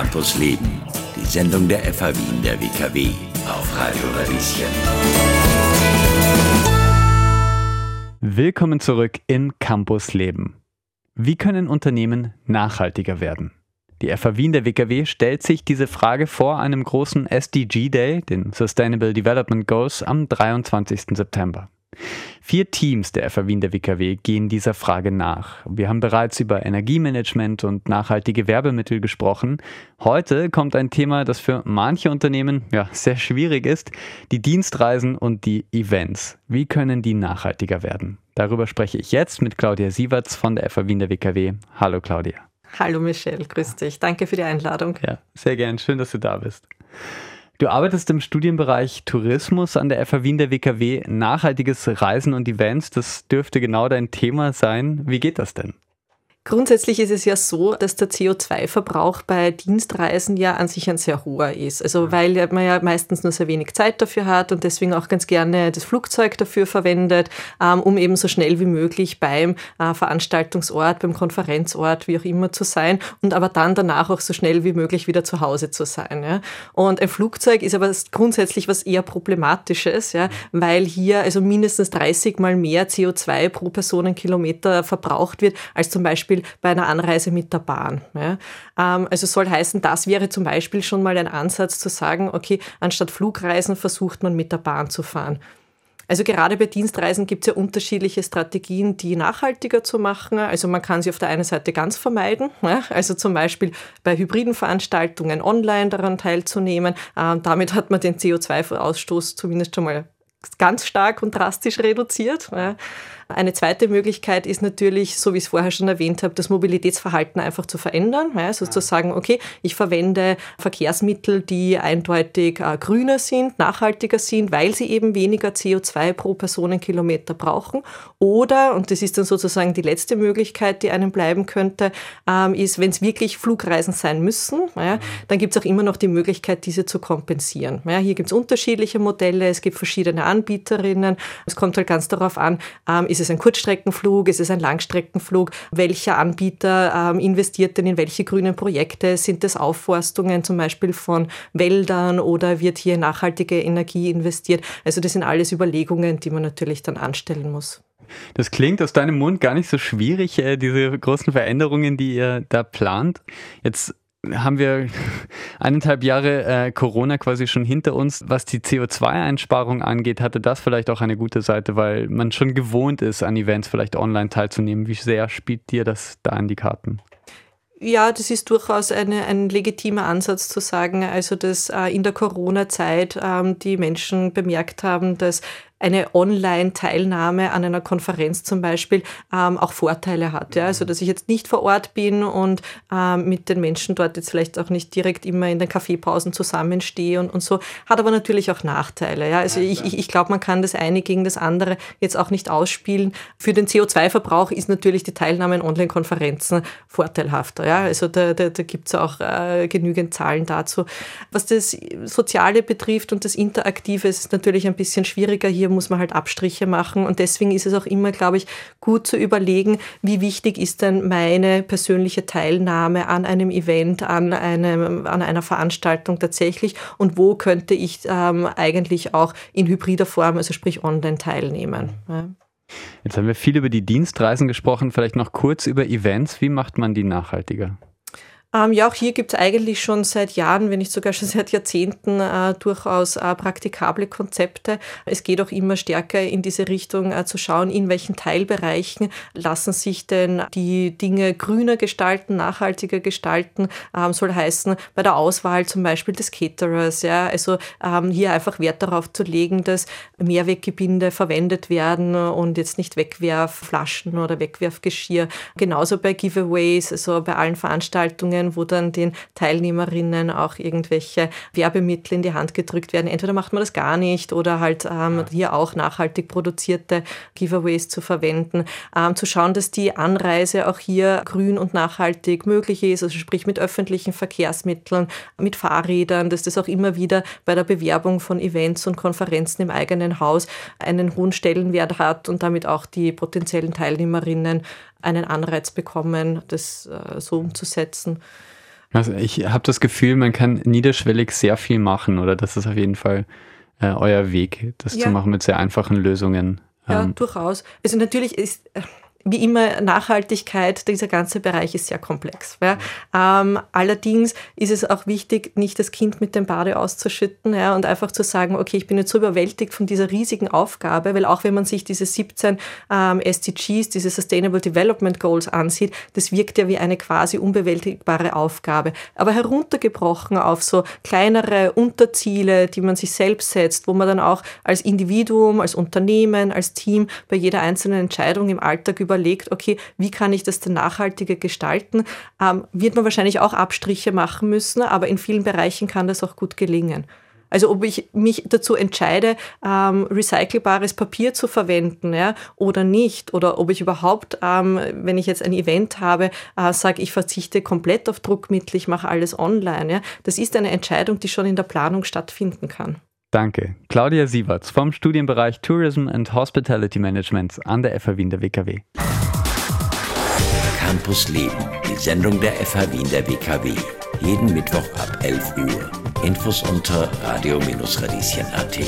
Campus Leben, die Sendung der FH Wien der WKW auf Radio Radieschen. Willkommen zurück in Campus Leben. Wie können Unternehmen nachhaltiger werden? Die FH Wien der WKW stellt sich diese Frage vor einem großen SDG Day, den Sustainable Development Goals, am 23. September. Vier Teams der FA Wien der WKW gehen dieser Frage nach. Wir haben bereits über Energiemanagement und nachhaltige Werbemittel gesprochen. Heute kommt ein Thema, das für manche Unternehmen ja, sehr schwierig ist, die Dienstreisen und die Events. Wie können die nachhaltiger werden? Darüber spreche ich jetzt mit Claudia Sieverts von der FA Wien der WKW. Hallo Claudia. Hallo Michelle, grüß dich. Danke für die Einladung. Ja, sehr gern. Schön, dass du da bist. Du arbeitest im Studienbereich Tourismus an der FH Wien der WKW. Nachhaltiges Reisen und Events, das dürfte genau dein Thema sein. Wie geht das denn? Grundsätzlich ist es ja so, dass der CO2-Verbrauch bei Dienstreisen ja an sich ein sehr hoher ist. Also weil man ja meistens nur sehr wenig Zeit dafür hat und deswegen auch ganz gerne das Flugzeug dafür verwendet, ähm, um eben so schnell wie möglich beim äh, Veranstaltungsort, beim Konferenzort, wie auch immer zu sein und aber dann danach auch so schnell wie möglich wieder zu Hause zu sein. Und ein Flugzeug ist aber grundsätzlich was eher Problematisches, ja, weil hier also mindestens 30 mal mehr CO2 pro Personenkilometer verbraucht wird als zum Beispiel Beispiel bei einer Anreise mit der Bahn. Ja. Ähm, also soll heißen, das wäre zum Beispiel schon mal ein Ansatz zu sagen, okay, anstatt Flugreisen versucht man mit der Bahn zu fahren. Also gerade bei Dienstreisen gibt es ja unterschiedliche Strategien, die nachhaltiger zu machen. Also man kann sie auf der einen Seite ganz vermeiden, ja? also zum Beispiel bei hybriden Veranstaltungen online daran teilzunehmen. Ähm, damit hat man den CO2-Ausstoß zumindest schon mal ganz stark und drastisch reduziert. Eine zweite Möglichkeit ist natürlich, so wie ich es vorher schon erwähnt habe, das Mobilitätsverhalten einfach zu verändern. Also zu sagen, okay, ich verwende Verkehrsmittel, die eindeutig äh, grüner sind, nachhaltiger sind, weil sie eben weniger CO2 pro Personenkilometer brauchen. Oder, und das ist dann sozusagen die letzte Möglichkeit, die einem bleiben könnte, ähm, ist, wenn es wirklich Flugreisen sein müssen, dann gibt es auch immer noch die Möglichkeit, diese zu kompensieren. Hier gibt es unterschiedliche Modelle, es gibt verschiedene Anbieterinnen. Es kommt halt ganz darauf an, ähm, ist es ein Kurzstreckenflug? Ist es ein Langstreckenflug? Welcher Anbieter ähm, investiert denn in welche grünen Projekte? Sind es Aufforstungen zum Beispiel von Wäldern oder wird hier nachhaltige Energie investiert? Also das sind alles Überlegungen, die man natürlich dann anstellen muss. Das klingt aus deinem Mund gar nicht so schwierig, äh, diese großen Veränderungen, die ihr da plant. Jetzt haben wir eineinhalb Jahre äh, Corona quasi schon hinter uns. Was die CO2-Einsparung angeht, hatte das vielleicht auch eine gute Seite, weil man schon gewohnt ist, an Events vielleicht online teilzunehmen. Wie sehr spielt dir das da in die Karten? Ja, das ist durchaus eine, ein legitimer Ansatz zu sagen, also dass äh, in der Corona-Zeit ähm, die Menschen bemerkt haben, dass eine Online-Teilnahme an einer Konferenz zum Beispiel ähm, auch Vorteile hat. Ja? Also dass ich jetzt nicht vor Ort bin und ähm, mit den Menschen dort jetzt vielleicht auch nicht direkt immer in den Kaffeepausen zusammenstehe und, und so, hat aber natürlich auch Nachteile. Ja? Also ich, ich, ich glaube, man kann das eine gegen das andere jetzt auch nicht ausspielen. Für den CO2-Verbrauch ist natürlich die Teilnahme in Online-Konferenzen vorteilhafter. Ja? Also da, da, da gibt es auch äh, genügend Zahlen dazu. Was das Soziale betrifft und das Interaktive, ist es natürlich ein bisschen schwieriger hier hier muss man halt Abstriche machen. Und deswegen ist es auch immer, glaube ich, gut zu überlegen, wie wichtig ist denn meine persönliche Teilnahme an einem Event, an, einem, an einer Veranstaltung tatsächlich und wo könnte ich ähm, eigentlich auch in hybrider Form, also sprich online teilnehmen. Ja. Jetzt haben wir viel über die Dienstreisen gesprochen, vielleicht noch kurz über Events. Wie macht man die nachhaltiger? Ähm, ja, auch hier gibt es eigentlich schon seit Jahren, wenn nicht sogar schon seit Jahrzehnten, äh, durchaus äh, praktikable Konzepte. Es geht auch immer stärker in diese Richtung äh, zu schauen, in welchen Teilbereichen lassen sich denn die Dinge grüner gestalten, nachhaltiger gestalten. Ähm, soll heißen, bei der Auswahl zum Beispiel des Caterers, ja, also ähm, hier einfach Wert darauf zu legen, dass Mehrweggebinde verwendet werden und jetzt nicht Wegwerfflaschen oder Wegwerfgeschirr. Genauso bei Giveaways, also bei allen Veranstaltungen Veranstaltungen, wo dann den Teilnehmerinnen auch irgendwelche Werbemittel in die Hand gedrückt werden. Entweder macht man das gar nicht oder halt ähm, hier auch nachhaltig produzierte Giveaways zu verwenden. Ähm, zu schauen, dass die Anreise auch hier grün und nachhaltig möglich ist, also sprich mit öffentlichen Verkehrsmitteln, mit Fahrrädern, dass das auch immer wieder bei der Bewerbung von Events und Konferenzen im eigenen Haus einen hohen Stellenwert hat und damit auch die potenziellen Teilnehmerinnen einen Anreiz bekommen, das äh, so umzusetzen. Also ich habe das Gefühl, man kann niederschwellig sehr viel machen oder das ist auf jeden Fall äh, euer Weg, das ja. zu machen mit sehr einfachen Lösungen. Ja, ähm. durchaus. Also natürlich ist äh, wie immer Nachhaltigkeit, dieser ganze Bereich ist sehr komplex. Ja. Ähm, allerdings ist es auch wichtig, nicht das Kind mit dem Bade auszuschütten ja, und einfach zu sagen, okay, ich bin jetzt so überwältigt von dieser riesigen Aufgabe, weil auch wenn man sich diese 17 ähm, SDGs, diese Sustainable Development Goals ansieht, das wirkt ja wie eine quasi unbewältigbare Aufgabe. Aber heruntergebrochen auf so kleinere Unterziele, die man sich selbst setzt, wo man dann auch als Individuum, als Unternehmen, als Team bei jeder einzelnen Entscheidung im Alltag über überlegt, okay, wie kann ich das denn nachhaltiger gestalten, ähm, wird man wahrscheinlich auch Abstriche machen müssen, aber in vielen Bereichen kann das auch gut gelingen. Also ob ich mich dazu entscheide, ähm, recycelbares Papier zu verwenden ja, oder nicht. Oder ob ich überhaupt, ähm, wenn ich jetzt ein Event habe, äh, sage, ich verzichte komplett auf Druckmittel, ich mache alles online. Ja. Das ist eine Entscheidung, die schon in der Planung stattfinden kann. Danke. Claudia Sieverts vom Studienbereich Tourism and Hospitality Management an der FH Wien der WKW. Campus Leben, die Sendung der FH Wien der WKW. Jeden Mittwoch ab 11 Uhr. Infos unter radio-radieschen.at.